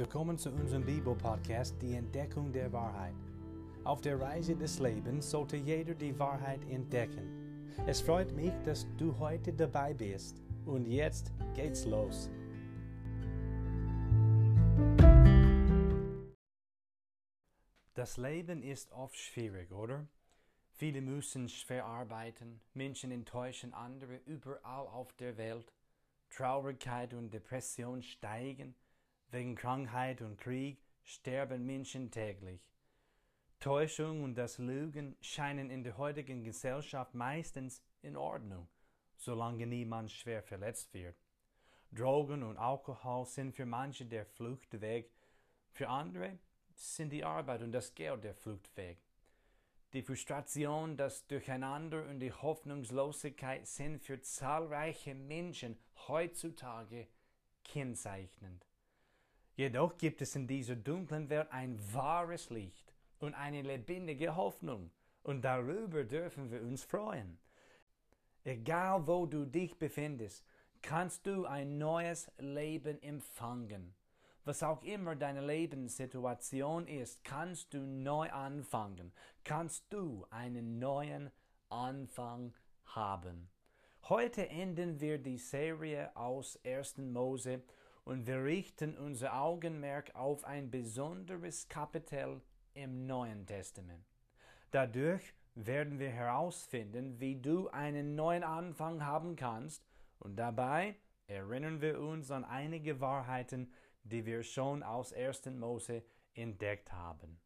Willkommen zu unserem Bibel-Podcast, die Entdeckung der Wahrheit. Auf der Reise des Lebens sollte jeder die Wahrheit entdecken. Es freut mich, dass du heute dabei bist. Und jetzt geht's los. Das Leben ist oft schwierig, oder? Viele müssen schwer arbeiten, Menschen enttäuschen andere überall auf der Welt. Traurigkeit und Depression steigen, wegen Krankheit und Krieg sterben Menschen täglich. Täuschung und das Lügen scheinen in der heutigen Gesellschaft meistens in Ordnung, solange niemand schwer verletzt wird. Drogen und Alkohol sind für manche der Fluchtweg, für andere sind die Arbeit und das Geld der Fluchtweg. Die Frustration, das Durcheinander und die Hoffnungslosigkeit sind für zahlreiche Menschen heutzutage kennzeichnend. Jedoch gibt es in dieser dunklen Welt ein wahres Licht und eine lebendige Hoffnung, und darüber dürfen wir uns freuen. Egal wo du dich befindest, kannst du ein neues Leben empfangen. Was auch immer deine Lebenssituation ist, kannst du neu anfangen, kannst du einen neuen Anfang haben. Heute enden wir die Serie aus 1. Mose und wir richten unser Augenmerk auf ein besonderes Kapitel im Neuen Testament. Dadurch werden wir herausfinden, wie du einen neuen Anfang haben kannst und dabei erinnern wir uns an einige Wahrheiten, die wir schon aus 1. Mose entdeckt haben.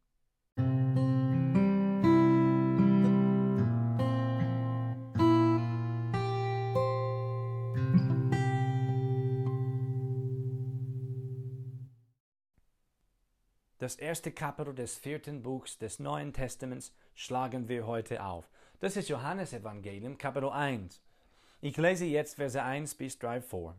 Das erste Kapitel des vierten Buchs des Neuen Testaments schlagen wir heute auf. Das ist Johannes Evangelium, Kapitel 1. Ich lese jetzt Verse 1 bis 3 vor.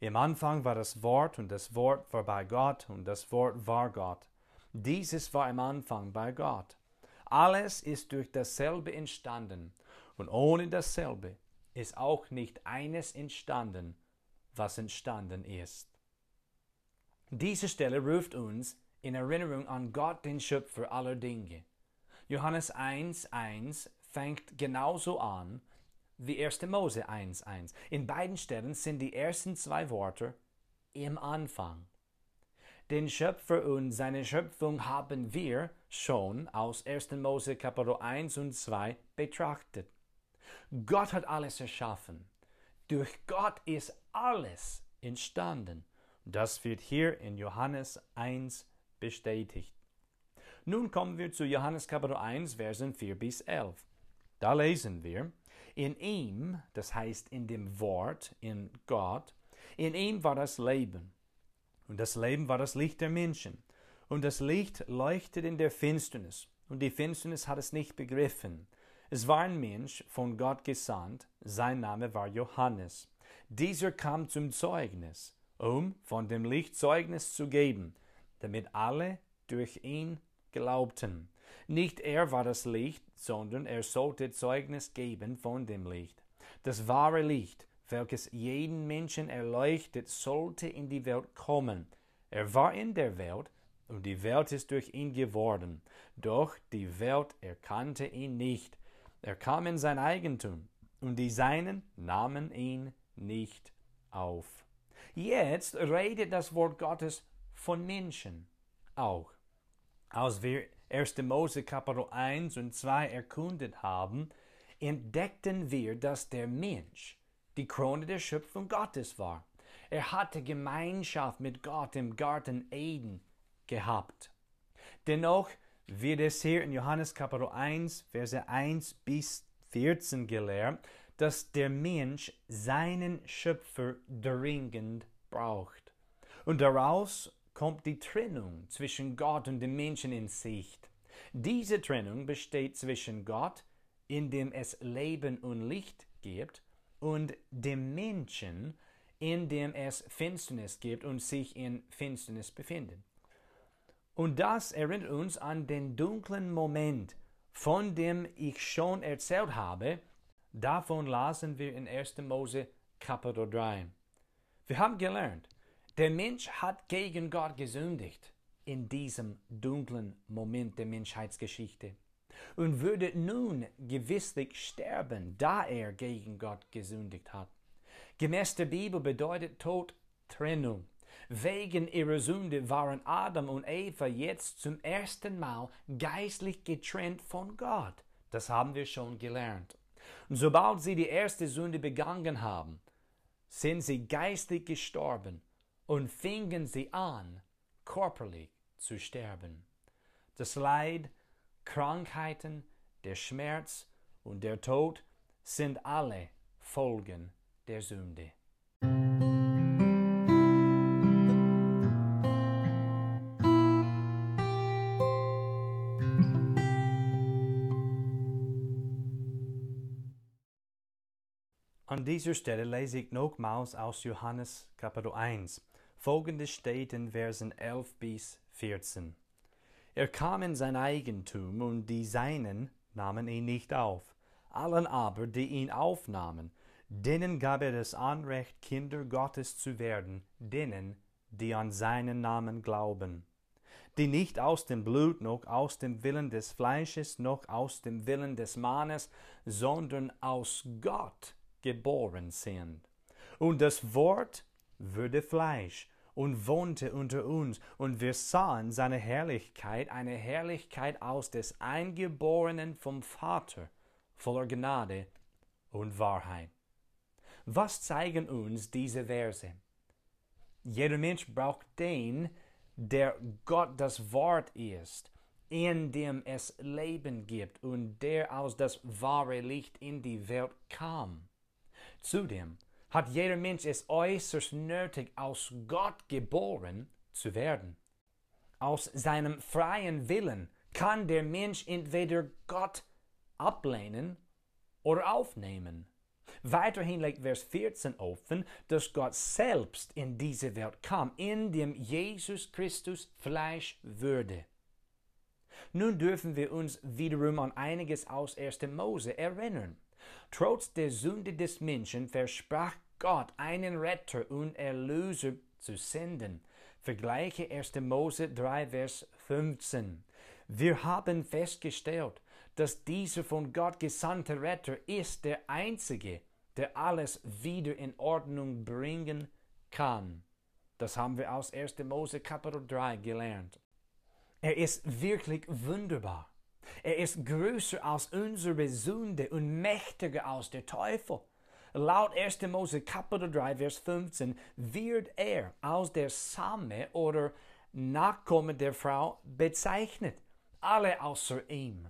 Im Anfang war das Wort und das Wort war bei Gott und das Wort war Gott. Dieses war im Anfang bei Gott. Alles ist durch dasselbe entstanden und ohne dasselbe ist auch nicht eines entstanden, was entstanden ist. Diese Stelle ruft uns in Erinnerung an Gott, den Schöpfer aller Dinge. Johannes 1.1 fängt genauso an wie 1. Mose 1.1. In beiden Stellen sind die ersten zwei Worte im Anfang. Den Schöpfer und seine Schöpfung haben wir schon aus 1. Mose Kapitel 1 und 2 betrachtet. Gott hat alles erschaffen. Durch Gott ist alles entstanden. Das wird hier in Johannes 1 bestätigt. Nun kommen wir zu Johannes Kapitel 1, Versen 4 bis 11. Da lesen wir, in ihm, das heißt in dem Wort, in Gott, in ihm war das Leben. Und das Leben war das Licht der Menschen. Und das Licht leuchtet in der Finsternis. Und die Finsternis hat es nicht begriffen. Es war ein Mensch von Gott gesandt. Sein Name war Johannes. Dieser kam zum Zeugnis, um von dem Licht Zeugnis zu geben, damit alle durch ihn glaubten. Nicht er war das Licht, sondern er sollte Zeugnis geben von dem Licht. Das wahre Licht, welches jeden Menschen erleuchtet, sollte in die Welt kommen. Er war in der Welt, und die Welt ist durch ihn geworden. Doch die Welt erkannte ihn nicht. Er kam in sein Eigentum, und die Seinen nahmen ihn nicht auf. Jetzt redet das Wort Gottes von Menschen auch. Als wir 1. Mose Kapitel 1 und 2 erkundet haben, entdeckten wir, dass der Mensch die Krone der Schöpfung Gottes war. Er hatte Gemeinschaft mit Gott im Garten Eden gehabt. Dennoch wird es hier in Johannes Kapitel 1, Verse 1 bis 14 gelehrt, dass der Mensch seinen Schöpfer dringend braucht. Und daraus kommt die Trennung zwischen Gott und dem Menschen in Sicht. Diese Trennung besteht zwischen Gott, in dem es Leben und Licht gibt, und dem Menschen, in dem es Finsternis gibt und sich in Finsternis befindet. Und das erinnert uns an den dunklen Moment, von dem ich schon erzählt habe. Davon lasen wir in 1. Mose Kapitel 3. Wir haben gelernt, Der Mensch hat gegen Gott gesündigt in diesem dunklen Moment der Menschheitsgeschichte und würde nun gewisslich sterben, da er gegen Gott gesündigt hat. Gemäß der Bibel bedeutet Tod Trennung. Wegen ihrer Sünde waren Adam und Eva jetzt zum ersten Mal geistlich getrennt von Gott. Das haben wir schon gelernt. Und sobald sie die erste Sünde begangen haben, sind sie geistlich gestorben und fingen sie an, körperlich zu sterben. Das Leid, Krankheiten, der Schmerz und der Tod sind alle Folgen der Sünde. An dieser Stelle lese ich nochmals aus Johannes Kapitel 1. Folgendes steht in Versen 11 bis 14. Er kam in sein Eigentum und die Seinen nahmen ihn nicht auf. Allen aber, die ihn aufnahmen, denen gab er das Anrecht, Kinder Gottes zu werden, denen, die an seinen Namen glauben, die nicht aus dem Blut noch aus dem Willen des Fleisches noch aus dem Willen des Mannes, sondern aus Gott geboren sind. Und das Wort wurde Fleisch und wohnte unter uns, und wir sahen seine Herrlichkeit, eine Herrlichkeit aus des Eingeborenen vom Vater, voller Gnade und Wahrheit. Was zeigen uns diese Verse? Jeder Mensch braucht den, der Gott das Wort ist, in dem es Leben gibt und der aus das wahre Licht in die Welt kam. Zudem hat jeder Mensch es äußerst nötig, aus Gott geboren zu werden. Aus seinem freien Willen kann der Mensch entweder Gott ablehnen oder aufnehmen. Weiterhin legt Vers 14 offen, dass Gott selbst in diese Welt kam, in dem Jesus Christus Fleisch würde. Nun dürfen wir uns wiederum an einiges aus 1. Mose erinnern. Trotz der Sünde des Menschen versprach Gott, einen Retter und Erlöser zu senden. Vergleiche 1. Mose 3, Vers 15. Wir haben festgestellt, dass dieser von Gott gesandte Retter ist der Einzige, der alles wieder in Ordnung bringen kann. Das haben wir aus 1. Mose Kapitel 3 gelernt. Er ist wirklich wunderbar. Er ist größer als unsere Sünde und mächtiger als der Teufel. Laut 1. Mose Kapitel 3, Vers 15 wird er als der Same oder Nachkomme der Frau bezeichnet. Alle außer ihm.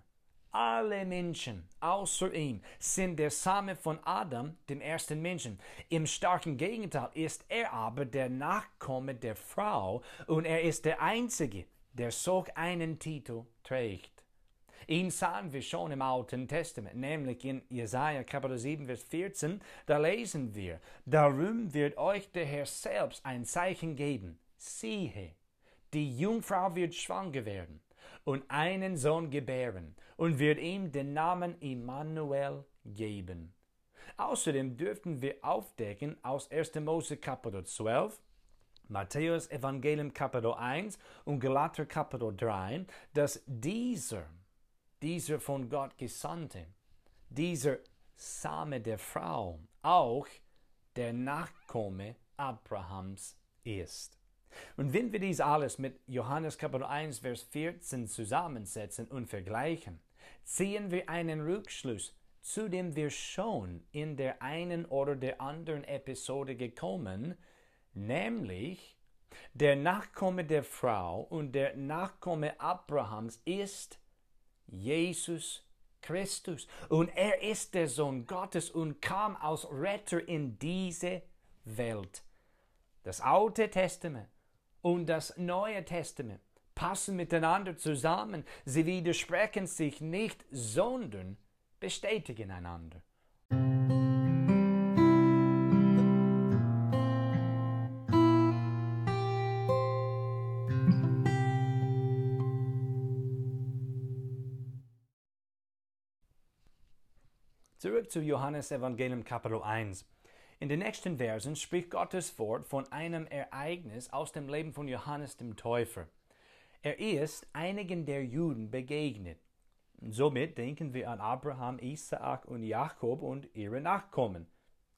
Alle Menschen außer ihm sind der Same von Adam, dem ersten Menschen. Im starken Gegenteil ist er aber der Nachkomme der Frau und er ist der Einzige, der solch einen Titel trägt. Ihn sahen wir schon im Alten Testament, nämlich in Jesaja Kapitel 7, Vers 14. Da lesen wir: Darum wird euch der Herr selbst ein Zeichen geben. Siehe, die Jungfrau wird schwanger werden und einen Sohn gebären und wird ihm den Namen Immanuel geben. Außerdem dürften wir aufdecken aus 1. Mose Kapitel 12, Matthäus Evangelium Kapitel 1 und Galater Kapitel 3, dass dieser dieser von Gott Gesandte, dieser Same der Frau, auch der Nachkomme Abrahams ist. Und wenn wir dies alles mit Johannes Kapitel 1, Vers 14 zusammensetzen und vergleichen, ziehen wir einen Rückschluss, zu dem wir schon in der einen oder der anderen Episode gekommen, nämlich der Nachkomme der Frau und der Nachkomme Abrahams ist Jesus Christus. Und er ist der Sohn Gottes und kam als Retter in diese Welt. Das Alte Testament und das Neue Testament passen miteinander zusammen. Sie widersprechen sich nicht, sondern bestätigen einander. Zu Johannes Evangelium Kapitel 1. In den nächsten Versen spricht Gottes Wort von einem Ereignis aus dem Leben von Johannes dem Täufer. Er ist einigen der Juden begegnet. Somit denken wir an Abraham, Isaak und Jakob und ihre Nachkommen,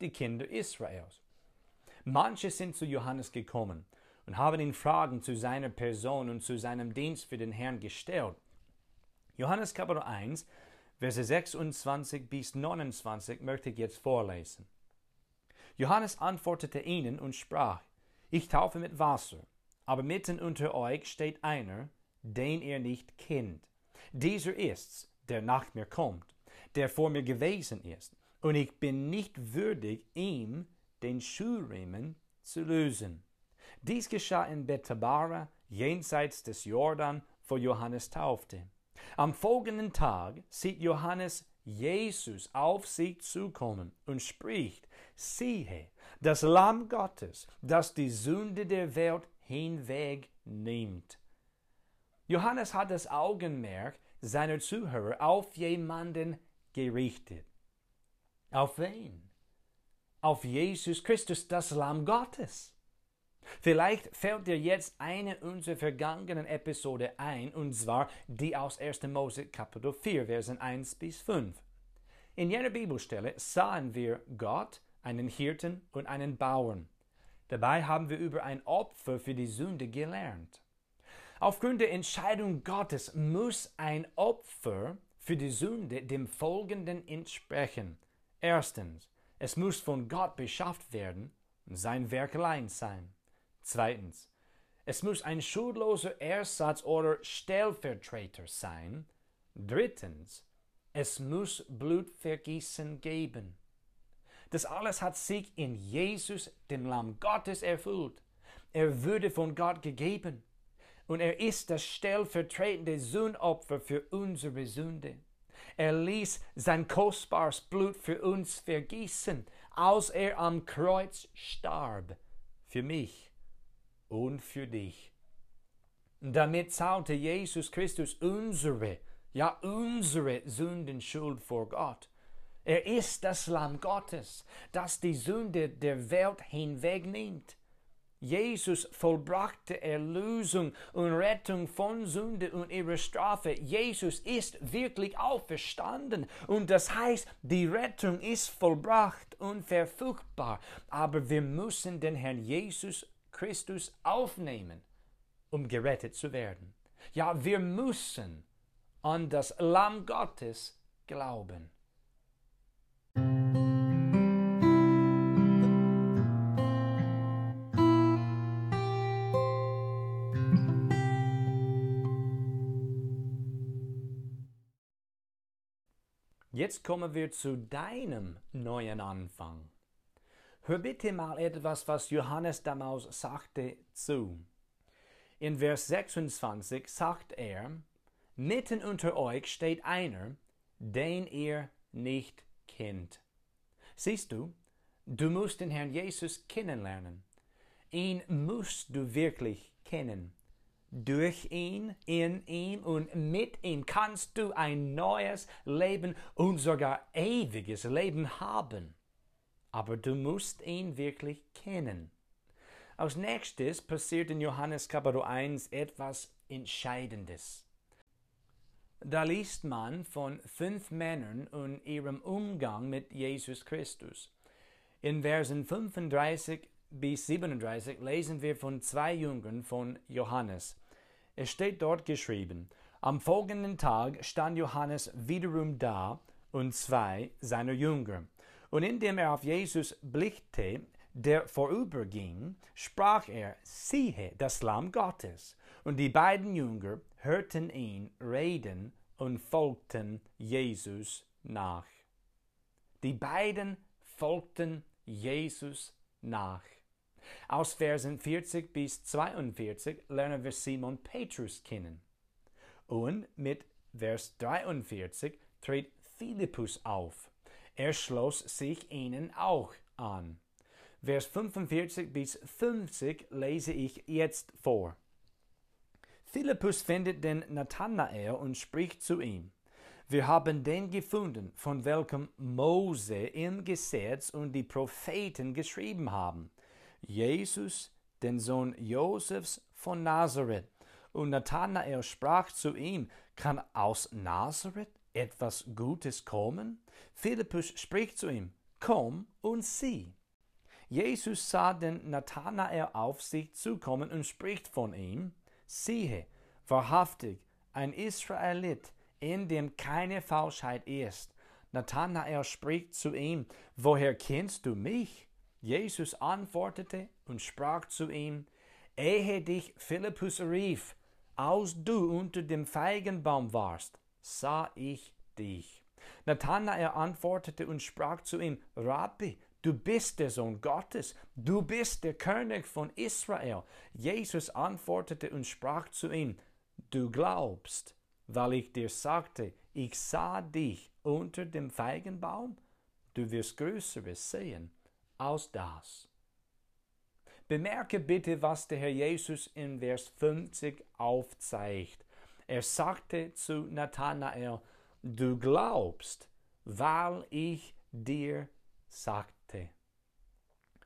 die Kinder Israels. Manche sind zu Johannes gekommen und haben ihn Fragen zu seiner Person und zu seinem Dienst für den Herrn gestellt. Johannes Kapitel 1, Verse 26 bis 29 möchte ich jetzt vorlesen. Johannes antwortete ihnen und sprach, ich taufe mit Wasser, aber mitten unter euch steht einer, den ihr nicht kennt. Dieser ist's, der nach mir kommt, der vor mir gewesen ist, und ich bin nicht würdig, ihm den Schuhriemen zu lösen. Dies geschah in Bethabara, jenseits des Jordan, wo Johannes taufte. Am folgenden Tag sieht Johannes Jesus auf sich zukommen und spricht, siehe, das Lamm Gottes, das die Sünde der Welt hinwegnimmt. Johannes hat das Augenmerk seiner Zuhörer auf jemanden gerichtet. Auf wen? Auf Jesus Christus, das Lamm Gottes. Vielleicht fällt dir jetzt eine unserer vergangenen Episode ein, und zwar die aus 1. Mose Kapitel 4, Versen 1 bis 5. In jener Bibelstelle sahen wir Gott, einen Hirten und einen Bauern. Dabei haben wir über ein Opfer für die Sünde gelernt. Aufgrund der Entscheidung Gottes muss ein Opfer für die Sünde dem Folgenden entsprechen. Erstens, es muss von Gott beschafft werden und sein Werk allein sein. Zweitens, es muss ein schuldloser Ersatz oder Stellvertreter sein. Drittens, es muss Blutvergießen geben. Das alles hat sich in Jesus, dem Lamm Gottes, erfüllt. Er wurde von Gott gegeben und er ist das stellvertretende Sündopfer für unsere Sünde. Er ließ sein kostbares Blut für uns vergießen, als er am Kreuz starb, für mich und für dich. Damit zahlte Jesus Christus unsere, ja unsere Sündenschuld vor Gott. Er ist das Lamm Gottes, das die Sünde der Welt hinwegnimmt. Jesus vollbrachte Erlösung und Rettung von Sünde und ihrer Strafe. Jesus ist wirklich auferstanden und das heißt, die Rettung ist vollbracht und verfügbar. Aber wir müssen den Herrn Jesus Christus aufnehmen, um gerettet zu werden. Ja, wir müssen an das Lamm Gottes glauben. Jetzt kommen wir zu deinem neuen Anfang. Hör bitte mal etwas, was Johannes damals sagte zu. In Vers 26 sagt er, Mitten unter euch steht einer, den ihr nicht kennt. Siehst du, du musst den Herrn Jesus kennenlernen. Ihn musst du wirklich kennen. Durch ihn, in ihm und mit ihm kannst du ein neues Leben und sogar ewiges Leben haben aber du musst ihn wirklich kennen. Als nächstes passiert in Johannes Kapitel 1 etwas Entscheidendes. Da liest man von fünf Männern und ihrem Umgang mit Jesus Christus. In Versen 35 bis 37 lesen wir von zwei Jüngern von Johannes. Es steht dort geschrieben, am folgenden Tag stand Johannes wiederum da und zwei seiner Jünger. Und indem er auf Jesus blickte, der vorüberging, sprach er, siehe, das Lamm Gottes. Und die beiden Jünger hörten ihn reden und folgten Jesus nach. Die beiden folgten Jesus nach. Aus Versen 40 bis 42 lernen wir Simon Petrus kennen. Und mit Vers 43 tritt Philippus auf. Er schloss sich ihnen auch an. Vers 45 bis 50 lese ich jetzt vor. Philippus findet den Nathanael und spricht zu ihm. Wir haben den gefunden, von welchem Mose im Gesetz und die Propheten geschrieben haben. Jesus, den Sohn Josefs von Nazareth. Und Nathanael sprach zu ihm, kann aus Nazareth etwas Gutes kommen? Philippus spricht zu ihm, komm und sieh. Jesus sah den Nathanael auf sich zukommen und spricht von ihm, siehe, wahrhaftig, ein Israelit, in dem keine Falschheit ist. Nathanael spricht zu ihm, woher kennst du mich? Jesus antwortete und sprach zu ihm, ehe dich Philippus rief, als du unter dem Feigenbaum warst, sah ich dich. Nathanael antwortete und sprach zu ihm, Rabbi, du bist der Sohn Gottes, du bist der König von Israel. Jesus antwortete und sprach zu ihm, du glaubst, weil ich dir sagte, ich sah dich unter dem Feigenbaum, du wirst Größeres sehen als das. Bemerke bitte, was der Herr Jesus in Vers 50 aufzeigt. Er sagte zu Nathanael, du glaubst, weil ich dir sagte.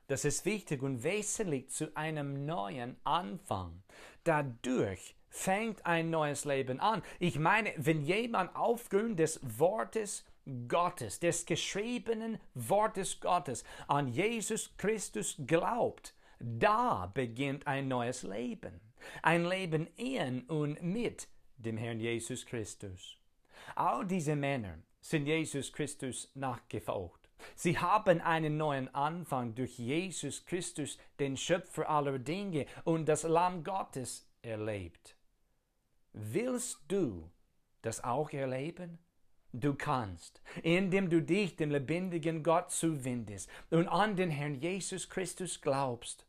Das ist wichtig und wesentlich zu einem neuen Anfang. Dadurch fängt ein neues Leben an. Ich meine, wenn jemand aufgrund des Wortes Gottes, des geschriebenen Wortes Gottes an Jesus Christus glaubt, da beginnt ein neues Leben. Ein Leben in und mit dem Herrn Jesus Christus. All diese Männer sind Jesus Christus nachgefolgt. Sie haben einen neuen Anfang durch Jesus Christus, den Schöpfer aller Dinge und das Lamm Gottes, erlebt. Willst du das auch erleben? Du kannst, indem du dich dem lebendigen Gott zuwendest und an den Herrn Jesus Christus glaubst.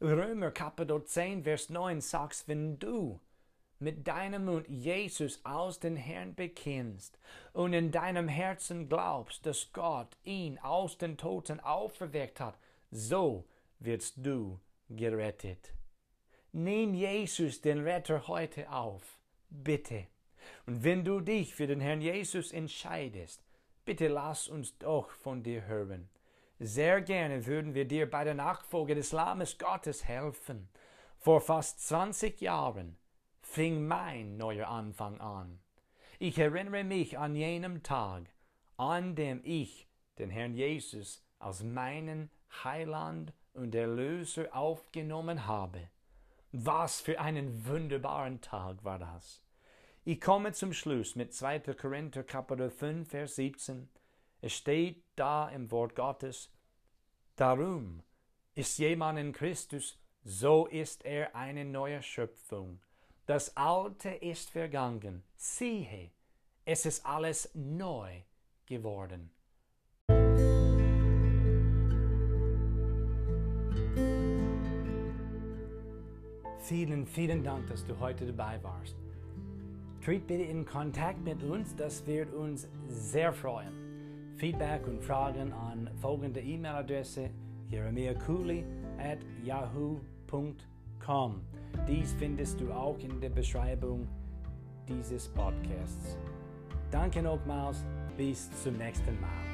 Römer Kapitel 10, Vers 9 sagt, wenn du mit deinem Mund Jesus aus den Herrn bekennst und in deinem Herzen glaubst, dass Gott ihn aus den Toten auferweckt hat, so wirst du gerettet. Nimm Jesus, den Retter, heute auf, bitte. Und wenn du dich für den Herrn Jesus entscheidest, bitte lass uns doch von dir hören. Sehr gerne würden wir dir bei der Nachfolge des Lammes Gottes helfen. Vor fast 20 Jahren fing mein neuer Anfang an. Ich erinnere mich an jenem Tag, an dem ich den Herrn Jesus als meinen Heiland und Erlöser aufgenommen habe. Was für einen wunderbaren Tag war das. Ich komme zum Schluss mit 2. Korinther Kapitel 5, Vers 17. Es steht da im Wort Gottes, Darum ist jemand in Christus, so ist er eine neue Schöpfung. Das Alte ist vergangen. Siehe, es ist alles neu geworden. Vielen, vielen Dank, dass du heute dabei warst. Tritt bitte in Kontakt mit uns, das wird uns sehr freuen. Feedback und Fragen an folgende E-Mail-Adresse jeremiakuli at yahoo.com. Dies findest du auch in der Beschreibung dieses Podcasts. Danke nochmals, bis zum nächsten Mal.